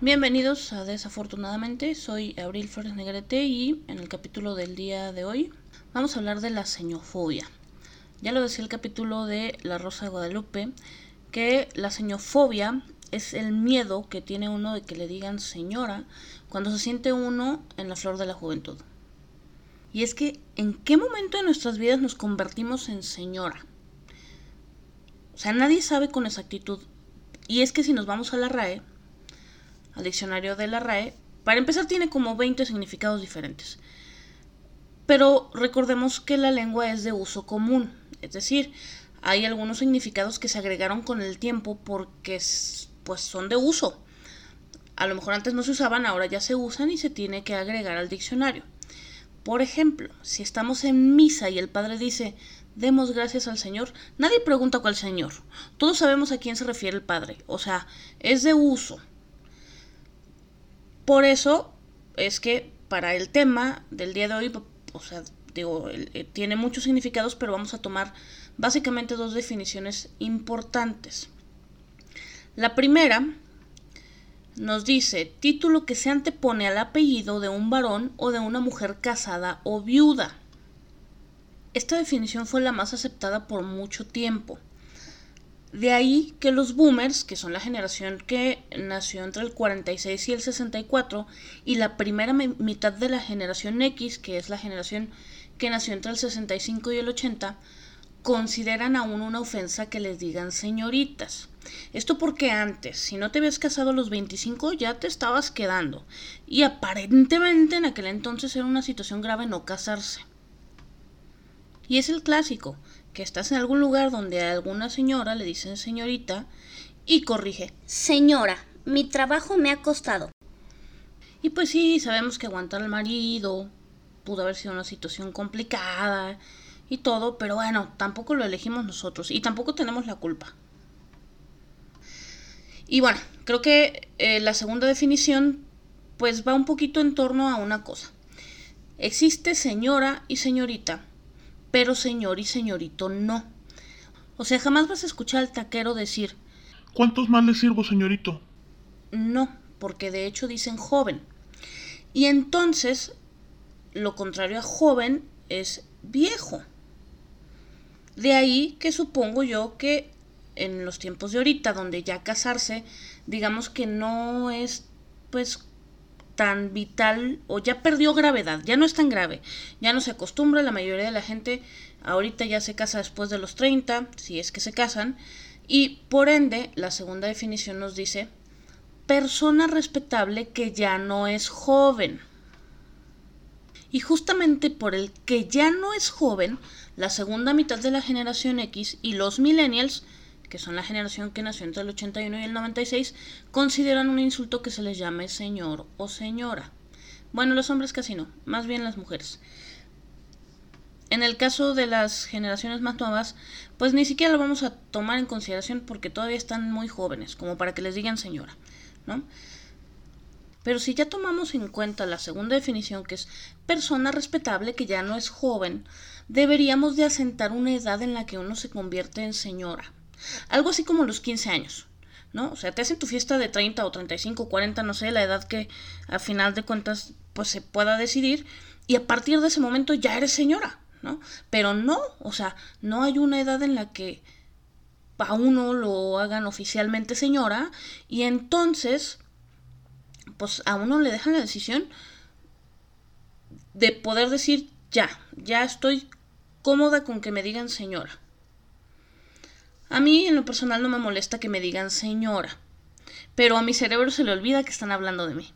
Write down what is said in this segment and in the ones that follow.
Bienvenidos a Desafortunadamente, soy Abril Flores Negrete y en el capítulo del día de hoy vamos a hablar de la señofobia. Ya lo decía el capítulo de La Rosa de Guadalupe, que la señofobia es el miedo que tiene uno de que le digan señora cuando se siente uno en la flor de la juventud. Y es que, ¿en qué momento de nuestras vidas nos convertimos en señora? O sea, nadie sabe con exactitud. Y es que si nos vamos a la RAE, al diccionario de la RAE, para empezar tiene como 20 significados diferentes. Pero recordemos que la lengua es de uso común, es decir, hay algunos significados que se agregaron con el tiempo porque pues son de uso. A lo mejor antes no se usaban, ahora ya se usan y se tiene que agregar al diccionario. Por ejemplo, si estamos en misa y el padre dice, demos gracias al Señor, nadie pregunta cuál Señor. Todos sabemos a quién se refiere el padre. O sea, es de uso. Por eso es que para el tema del día de hoy, o sea, digo, eh, tiene muchos significados, pero vamos a tomar básicamente dos definiciones importantes. La primera nos dice título que se antepone al apellido de un varón o de una mujer casada o viuda. Esta definición fue la más aceptada por mucho tiempo. De ahí que los boomers, que son la generación que nació entre el 46 y el 64, y la primera mitad de la generación X, que es la generación que nació entre el 65 y el 80, consideran aún una ofensa que les digan señoritas. Esto porque antes, si no te habías casado a los 25, ya te estabas quedando. Y aparentemente en aquel entonces era una situación grave no casarse. Y es el clásico, que estás en algún lugar donde a alguna señora le dicen señorita y corrige. Señora, mi trabajo me ha costado. Y pues sí, sabemos que aguantar al marido pudo haber sido una situación complicada y todo, pero bueno, tampoco lo elegimos nosotros y tampoco tenemos la culpa. Y bueno, creo que eh, la segunda definición pues va un poquito en torno a una cosa. Existe señora y señorita, pero señor y señorito no. O sea, jamás vas a escuchar al taquero decir ¿Cuántos más le sirvo, señorito? no, porque de hecho dicen joven. Y entonces, lo contrario a joven es viejo. De ahí que supongo yo que en los tiempos de ahorita, donde ya casarse, digamos que no es pues tan vital o ya perdió gravedad, ya no es tan grave, ya no se acostumbra, la mayoría de la gente ahorita ya se casa después de los 30, si es que se casan, y por ende la segunda definición nos dice persona respetable que ya no es joven. Y justamente por el que ya no es joven, la segunda mitad de la generación X y los millennials, que son la generación que nació entre el 81 y el 96, consideran un insulto que se les llame señor o señora. Bueno, los hombres casi no, más bien las mujeres. En el caso de las generaciones más nuevas, pues ni siquiera lo vamos a tomar en consideración porque todavía están muy jóvenes, como para que les digan señora, ¿no? Pero si ya tomamos en cuenta la segunda definición, que es persona respetable que ya no es joven, deberíamos de asentar una edad en la que uno se convierte en señora. Algo así como los 15 años, ¿no? O sea, te hacen tu fiesta de 30 o 35, 40, no sé, la edad que a final de cuentas pues se pueda decidir y a partir de ese momento ya eres señora, ¿no? Pero no, o sea, no hay una edad en la que a uno lo hagan oficialmente señora y entonces pues a uno le dejan la decisión de poder decir ya, ya estoy cómoda con que me digan señora. A mí en lo personal no me molesta que me digan señora, pero a mi cerebro se le olvida que están hablando de mí.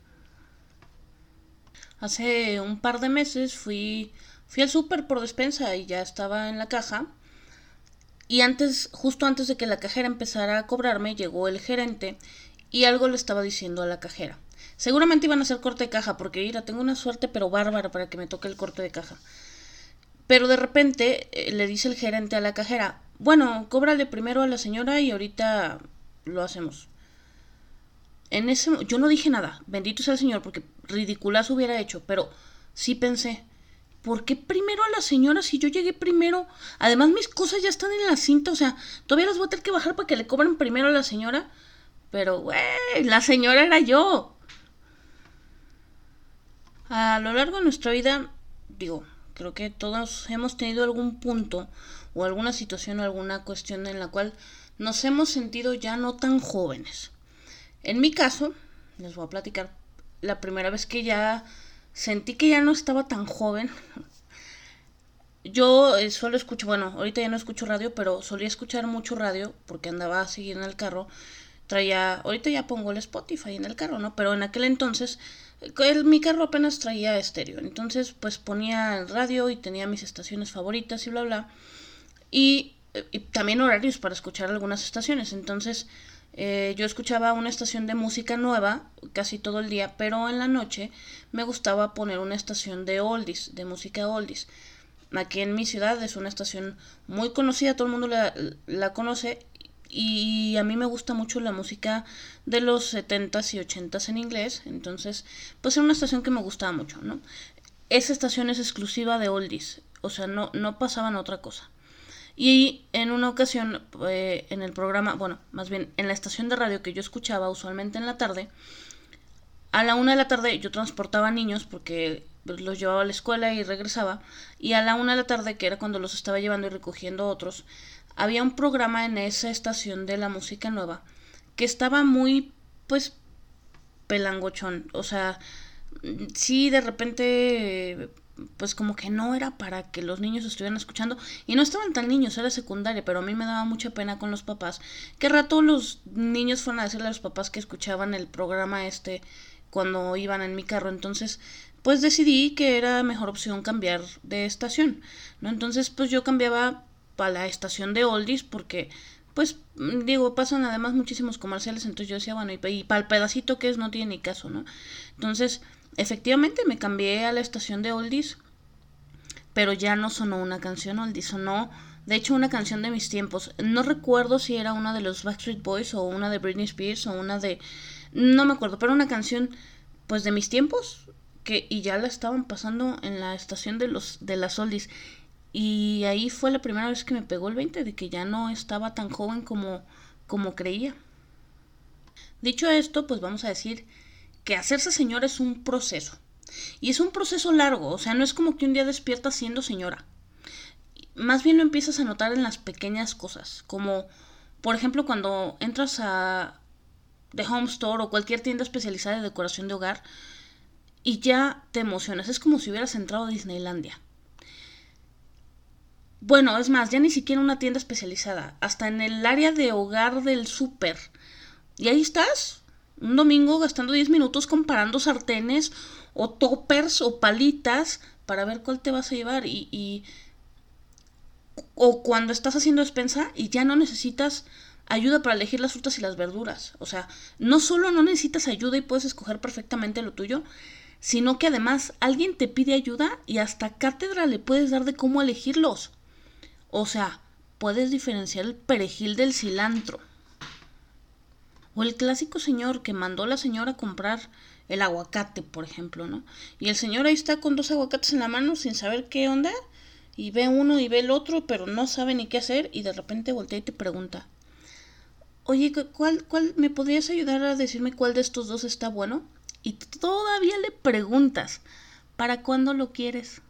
Hace un par de meses fui, fui al súper por despensa y ya estaba en la caja. Y antes, justo antes de que la cajera empezara a cobrarme, llegó el gerente y algo le estaba diciendo a la cajera. Seguramente iban a hacer corte de caja, porque mira, tengo una suerte pero bárbara para que me toque el corte de caja. Pero de repente eh, le dice el gerente a la cajera, bueno, cóbrale primero a la señora y ahorita lo hacemos. En ese yo no dije nada, bendito sea el Señor, porque ridiculazo hubiera hecho, pero sí pensé, ¿por qué primero a la señora si yo llegué primero? Además mis cosas ya están en la cinta, o sea, todavía las voy a tener que bajar para que le cobren primero a la señora. Pero, güey, la señora era yo. A lo largo de nuestra vida, digo, creo que todos hemos tenido algún punto o alguna situación o alguna cuestión en la cual nos hemos sentido ya no tan jóvenes. En mi caso, les voy a platicar la primera vez que ya sentí que ya no estaba tan joven. Yo eh, solo escucho, bueno, ahorita ya no escucho radio, pero solía escuchar mucho radio porque andaba a seguir en el carro. Traía, ahorita ya pongo el Spotify en el carro, ¿no? Pero en aquel entonces el, mi carro apenas traía estéreo. Entonces, pues ponía el radio y tenía mis estaciones favoritas y bla, bla. Y, también horarios para escuchar algunas estaciones. Entonces, eh, yo escuchaba una estación de música nueva casi todo el día, pero en la noche me gustaba poner una estación de oldies, de música oldies. Aquí en mi ciudad es una estación muy conocida, todo el mundo la, la conoce y a mí me gusta mucho la música de los 70s y 80s en inglés, entonces pues era una estación que me gustaba mucho, ¿no? Esa estación es exclusiva de oldies, o sea, no, no pasaban otra cosa. Y en una ocasión, eh, en el programa, bueno, más bien en la estación de radio que yo escuchaba usualmente en la tarde, a la una de la tarde yo transportaba niños porque los llevaba a la escuela y regresaba. Y a la una de la tarde, que era cuando los estaba llevando y recogiendo otros, había un programa en esa estación de la música nueva que estaba muy, pues, pelangochón. O sea, sí, de repente pues como que no era para que los niños estuvieran escuchando y no estaban tan niños, era secundaria, pero a mí me daba mucha pena con los papás, que rato los niños fueron a decirle a los papás que escuchaban el programa este cuando iban en mi carro, entonces pues decidí que era mejor opción cambiar de estación, ¿no? Entonces pues yo cambiaba para la estación de oldies porque pues digo, pasan además muchísimos comerciales, entonces yo decía, bueno, y, y para el pedacito que es no tiene ni caso, ¿no? Entonces, efectivamente me cambié a la estación de oldies, pero ya no sonó una canción oldies, sonó de hecho una canción de mis tiempos. No recuerdo si era una de los Backstreet Boys o una de Britney Spears o una de no me acuerdo, pero una canción pues de mis tiempos que y ya la estaban pasando en la estación de los de las oldies y ahí fue la primera vez que me pegó el 20 de que ya no estaba tan joven como como creía. Dicho esto, pues vamos a decir que hacerse señora es un proceso. Y es un proceso largo, o sea, no es como que un día despiertas siendo señora. Más bien lo empiezas a notar en las pequeñas cosas, como por ejemplo cuando entras a The Home Store o cualquier tienda especializada de decoración de hogar y ya te emocionas, es como si hubieras entrado a Disneylandia. Bueno, es más, ya ni siquiera una tienda especializada, hasta en el área de hogar del súper. Y ahí estás, un domingo gastando 10 minutos comparando sartenes o toppers o palitas para ver cuál te vas a llevar y, y o cuando estás haciendo despensa y ya no necesitas ayuda para elegir las frutas y las verduras. O sea, no solo no necesitas ayuda y puedes escoger perfectamente lo tuyo, sino que además alguien te pide ayuda y hasta cátedra le puedes dar de cómo elegirlos. O sea, puedes diferenciar el perejil del cilantro. O el clásico señor que mandó la señora a comprar el aguacate, por ejemplo, ¿no? Y el señor ahí está con dos aguacates en la mano sin saber qué onda. Y ve uno y ve el otro, pero no sabe ni qué hacer. Y de repente voltea y te pregunta. Oye, ¿cuál, cuál me podrías ayudar a decirme cuál de estos dos está bueno? Y todavía le preguntas, ¿para cuándo lo quieres?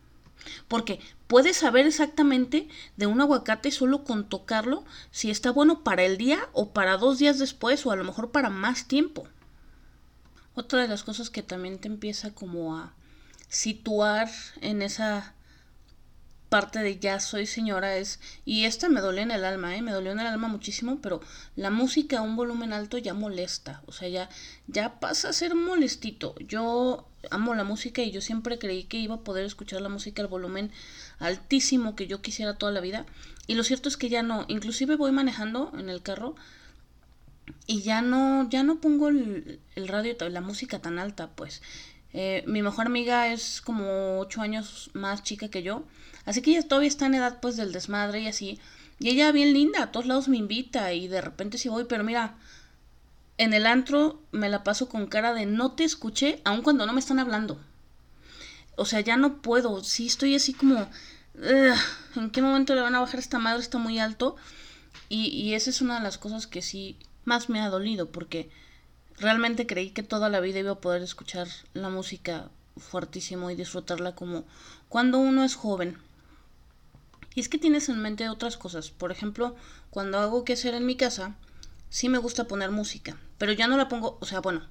Porque puedes saber exactamente de un aguacate solo con tocarlo si está bueno para el día o para dos días después o a lo mejor para más tiempo. Otra de las cosas que también te empieza como a situar en esa parte de ya soy señora es, y esta me dolió en el alma, ¿eh? me dolió en el alma muchísimo, pero la música a un volumen alto ya molesta, o sea, ya, ya pasa a ser molestito. Yo amo la música y yo siempre creí que iba a poder escuchar la música al volumen altísimo que yo quisiera toda la vida, y lo cierto es que ya no, inclusive voy manejando en el carro y ya no, ya no pongo el, radio, la música tan alta, pues. Eh, mi mejor amiga es como ocho años más chica que yo, así que ella todavía está en edad pues del desmadre y así. Y ella bien linda, a todos lados me invita y de repente sí voy, pero mira, en el antro me la paso con cara de no te escuché, aun cuando no me están hablando. O sea, ya no puedo. Sí estoy así como... ¿En qué momento le van a bajar esta madre? Está muy alto. Y, y esa es una de las cosas que sí más me ha dolido porque realmente creí que toda la vida iba a poder escuchar la música fuertísimo y disfrutarla como cuando uno es joven. Y es que tienes en mente otras cosas. Por ejemplo, cuando hago que hacer en mi casa, sí me gusta poner música, pero ya no la pongo, o sea, bueno,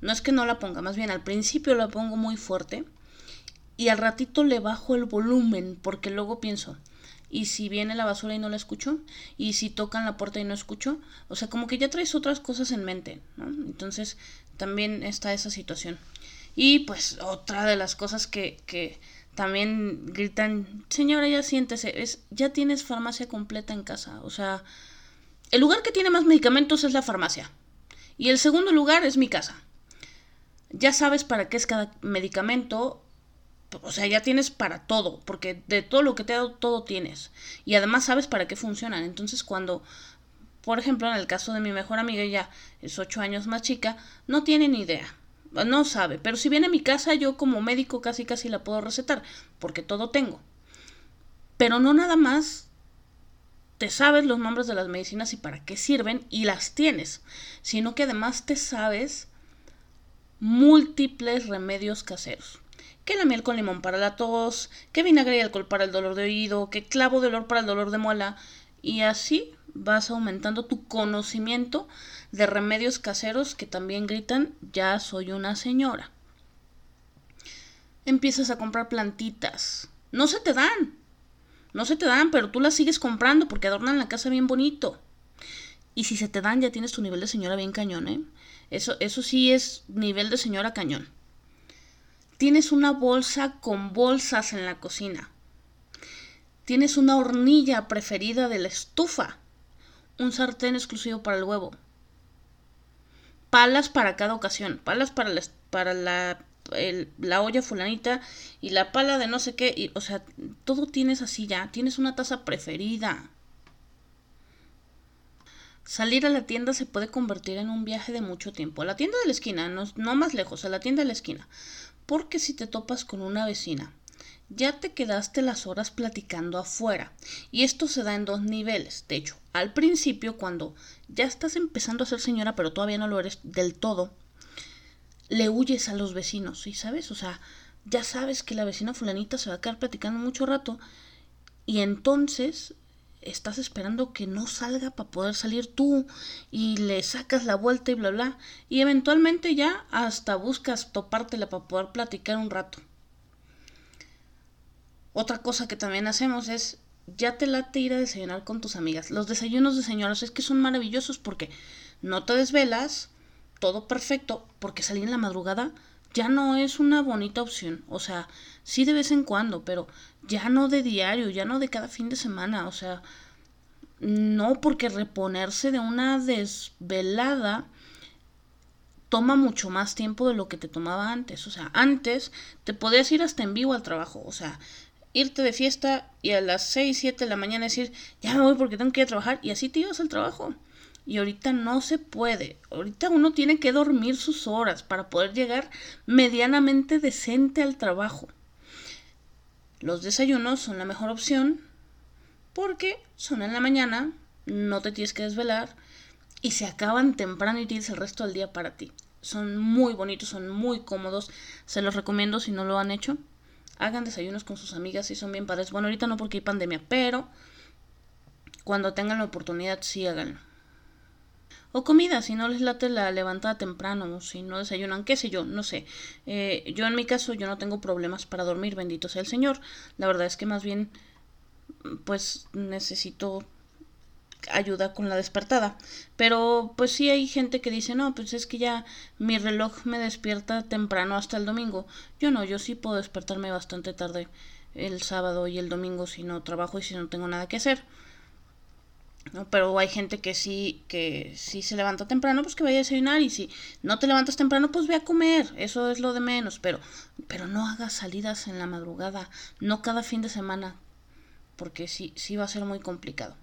no es que no la ponga, más bien al principio la pongo muy fuerte y al ratito le bajo el volumen porque luego pienso, ¿y si viene la basura y no la escucho? ¿Y si tocan la puerta y no escucho? O sea, como que ya traes otras cosas en mente, ¿no? Entonces también está esa situación. Y pues otra de las cosas que, que también gritan, señora, ya siéntese, es, ya tienes farmacia completa en casa. O sea, el lugar que tiene más medicamentos es la farmacia. Y el segundo lugar es mi casa. Ya sabes para qué es cada medicamento. O sea, ya tienes para todo, porque de todo lo que te ha dado, todo tienes. Y además sabes para qué funcionan. Entonces, cuando, por ejemplo, en el caso de mi mejor amiga, ella es ocho años más chica, no tiene ni idea no sabe, pero si viene a mi casa yo como médico casi casi la puedo recetar, porque todo tengo. Pero no nada más te sabes los nombres de las medicinas y para qué sirven y las tienes, sino que además te sabes múltiples remedios caseros. Que la miel con limón para la tos, que vinagre y alcohol para el dolor de oído, que clavo de olor para el dolor de muela, y así vas aumentando tu conocimiento de remedios caseros que también gritan ya soy una señora. Empiezas a comprar plantitas. No se te dan. No se te dan, pero tú las sigues comprando porque adornan la casa bien bonito. Y si se te dan, ya tienes tu nivel de señora bien cañón, ¿eh? Eso, eso sí es nivel de señora cañón. Tienes una bolsa con bolsas en la cocina. Tienes una hornilla preferida de la estufa. Un sartén exclusivo para el huevo palas para cada ocasión, palas para para la, la olla fulanita y la pala de no sé qué, y, o sea, todo tienes así ya, tienes una taza preferida. Salir a la tienda se puede convertir en un viaje de mucho tiempo. A la tienda de la esquina, no, no más lejos, a la tienda de la esquina. Porque si te topas con una vecina ya te quedaste las horas platicando afuera. Y esto se da en dos niveles. De hecho, al principio, cuando ya estás empezando a ser señora, pero todavía no lo eres del todo, le huyes a los vecinos, ¿y sabes? O sea, ya sabes que la vecina fulanita se va a quedar platicando mucho rato y entonces estás esperando que no salga para poder salir tú y le sacas la vuelta y bla bla y eventualmente ya hasta buscas topártela para poder platicar un rato. Otra cosa que también hacemos es, ya te late ir a desayunar con tus amigas. Los desayunos de señoras es que son maravillosos porque no te desvelas, todo perfecto, porque salir en la madrugada ya no es una bonita opción. O sea, sí de vez en cuando, pero ya no de diario, ya no de cada fin de semana. O sea, no porque reponerse de una desvelada toma mucho más tiempo de lo que te tomaba antes. O sea, antes te podías ir hasta en vivo al trabajo. O sea, irte de fiesta y a las 6, 7 de la mañana decir, ya me voy porque tengo que ir a trabajar y así te ibas al trabajo. Y ahorita no se puede. Ahorita uno tiene que dormir sus horas para poder llegar medianamente decente al trabajo. Los desayunos son la mejor opción porque son en la mañana, no te tienes que desvelar y se acaban temprano y tienes el resto del día para ti. Son muy bonitos, son muy cómodos. Se los recomiendo si no lo han hecho hagan desayunos con sus amigas y son bien padres. Bueno, ahorita no porque hay pandemia, pero cuando tengan la oportunidad sí háganlo. O comida, si no les late la levantada temprano, si no desayunan, qué sé yo, no sé. Eh, yo en mi caso, yo no tengo problemas para dormir, bendito sea el Señor. La verdad es que más bien, pues necesito ayuda con la despertada. Pero pues sí hay gente que dice, no, pues es que ya mi reloj me despierta temprano hasta el domingo. Yo no, yo sí puedo despertarme bastante tarde el sábado y el domingo si no trabajo y si no tengo nada que hacer. ¿No? Pero hay gente que sí, que sí se levanta temprano, pues que vaya a desayunar y si no te levantas temprano, pues ve a comer, eso es lo de menos, pero, pero no hagas salidas en la madrugada, no cada fin de semana, porque sí, sí va a ser muy complicado.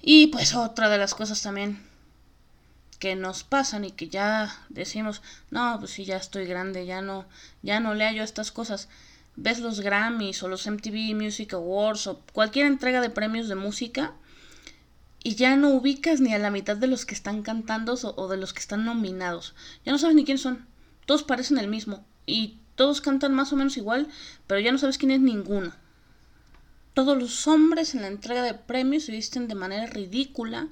Y pues otra de las cosas también que nos pasan y que ya decimos, no, pues sí, ya estoy grande, ya no, ya no leo yo estas cosas. Ves los Grammys o los MTV Music Awards o cualquier entrega de premios de música y ya no ubicas ni a la mitad de los que están cantando o, de los que están nominados. Ya no sabes ni quiénes son. Todos parecen el mismo y todos cantan más o menos igual, pero ya no sabes quién es ninguno. Todos los hombres en la entrega de premios se visten de manera ridícula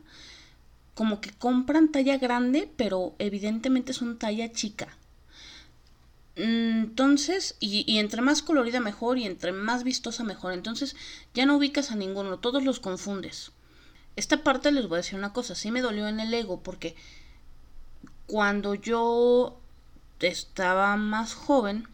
como que compran talla grande, pero evidentemente son talla chica. Entonces, y, entre más colorida mejor y entre más vistosa mejor. Entonces ya no ubicas a ninguno, todos los confundes. Esta parte les voy a decir una cosa, sí me dolió en el ego porque cuando yo estaba más joven,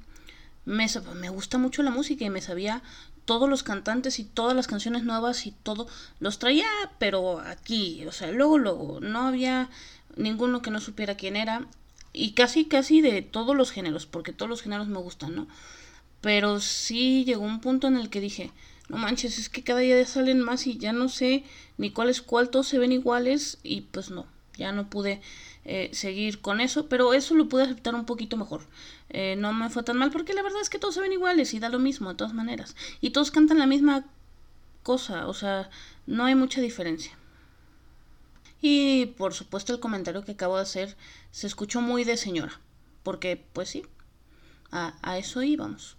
me, me gusta mucho la música y me sabía todos los cantantes y todas las canciones nuevas y todo los traía, pero aquí, o sea, luego, luego, no había ninguno que no supiera quién era y casi, casi de todos los géneros, porque todos los géneros me gustan, ¿no? Pero sí llegó un punto en el que dije, no manches, es que cada día salen más y ya no sé ni cuál es cuál, todos se ven iguales y pues no, ya no pude eh, seguir con eso, pero eso lo pude aceptar un poquito mejor. Eh, no me fue tan mal porque la verdad es que todos se ven iguales y da lo mismo de todas maneras. Y todos cantan la misma cosa, o sea, no hay mucha diferencia. Y por supuesto el comentario que acabo de hacer se escuchó muy de señora, porque pues sí, a, a eso íbamos.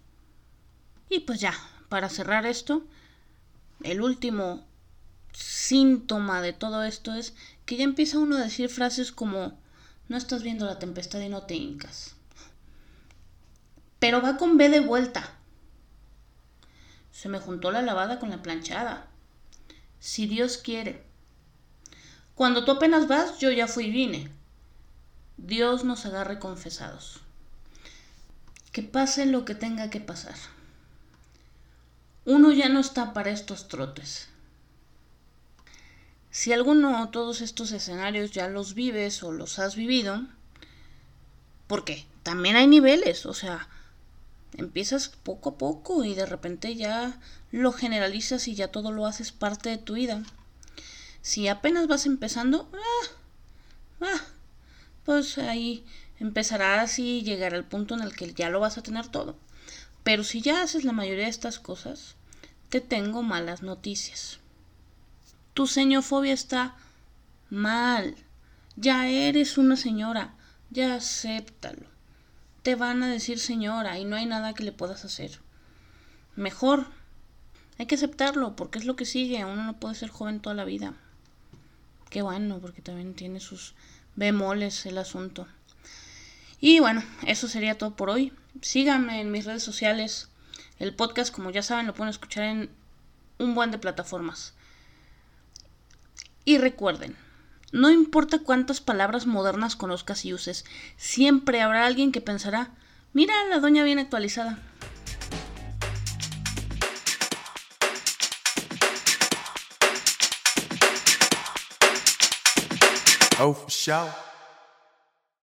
Y pues ya, para cerrar esto, el último síntoma de todo esto es que ya empieza uno a decir frases como no estás viendo la tempestad y no te hincas. Pero va con B de vuelta. Se me juntó la lavada con la planchada. Si Dios quiere. Cuando tú apenas vas, yo ya fui y vine. Dios nos agarre confesados. Que pase lo que tenga que pasar. Uno ya no está para estos trotes. Si alguno o todos estos escenarios ya los vives o los has vivido, porque también hay niveles, o sea, empiezas poco a poco y de repente ya lo generalizas y ya todo lo haces parte de tu vida. Si apenas vas empezando, ah, ah, pues ahí empezarás y llegar al punto en el que ya lo vas a tener todo. Pero si ya haces la mayoría de estas cosas, te tengo malas noticias. Tu señofobia está mal. Ya eres una señora. Ya acéptalo. Te van a decir señora y no hay nada que le puedas hacer. Mejor. Hay que aceptarlo porque es lo que sigue. Uno no puede ser joven toda la vida. Qué bueno, porque también tiene sus bemoles el asunto. Y bueno, eso sería todo por hoy. Síganme en mis redes sociales. El podcast, como ya saben, lo pueden escuchar en un buen de plataformas. Y recuerden, no importa cuántas palabras modernas conozcas y uses, siempre habrá alguien que pensará, mira, la doña bien actualizada. Oh,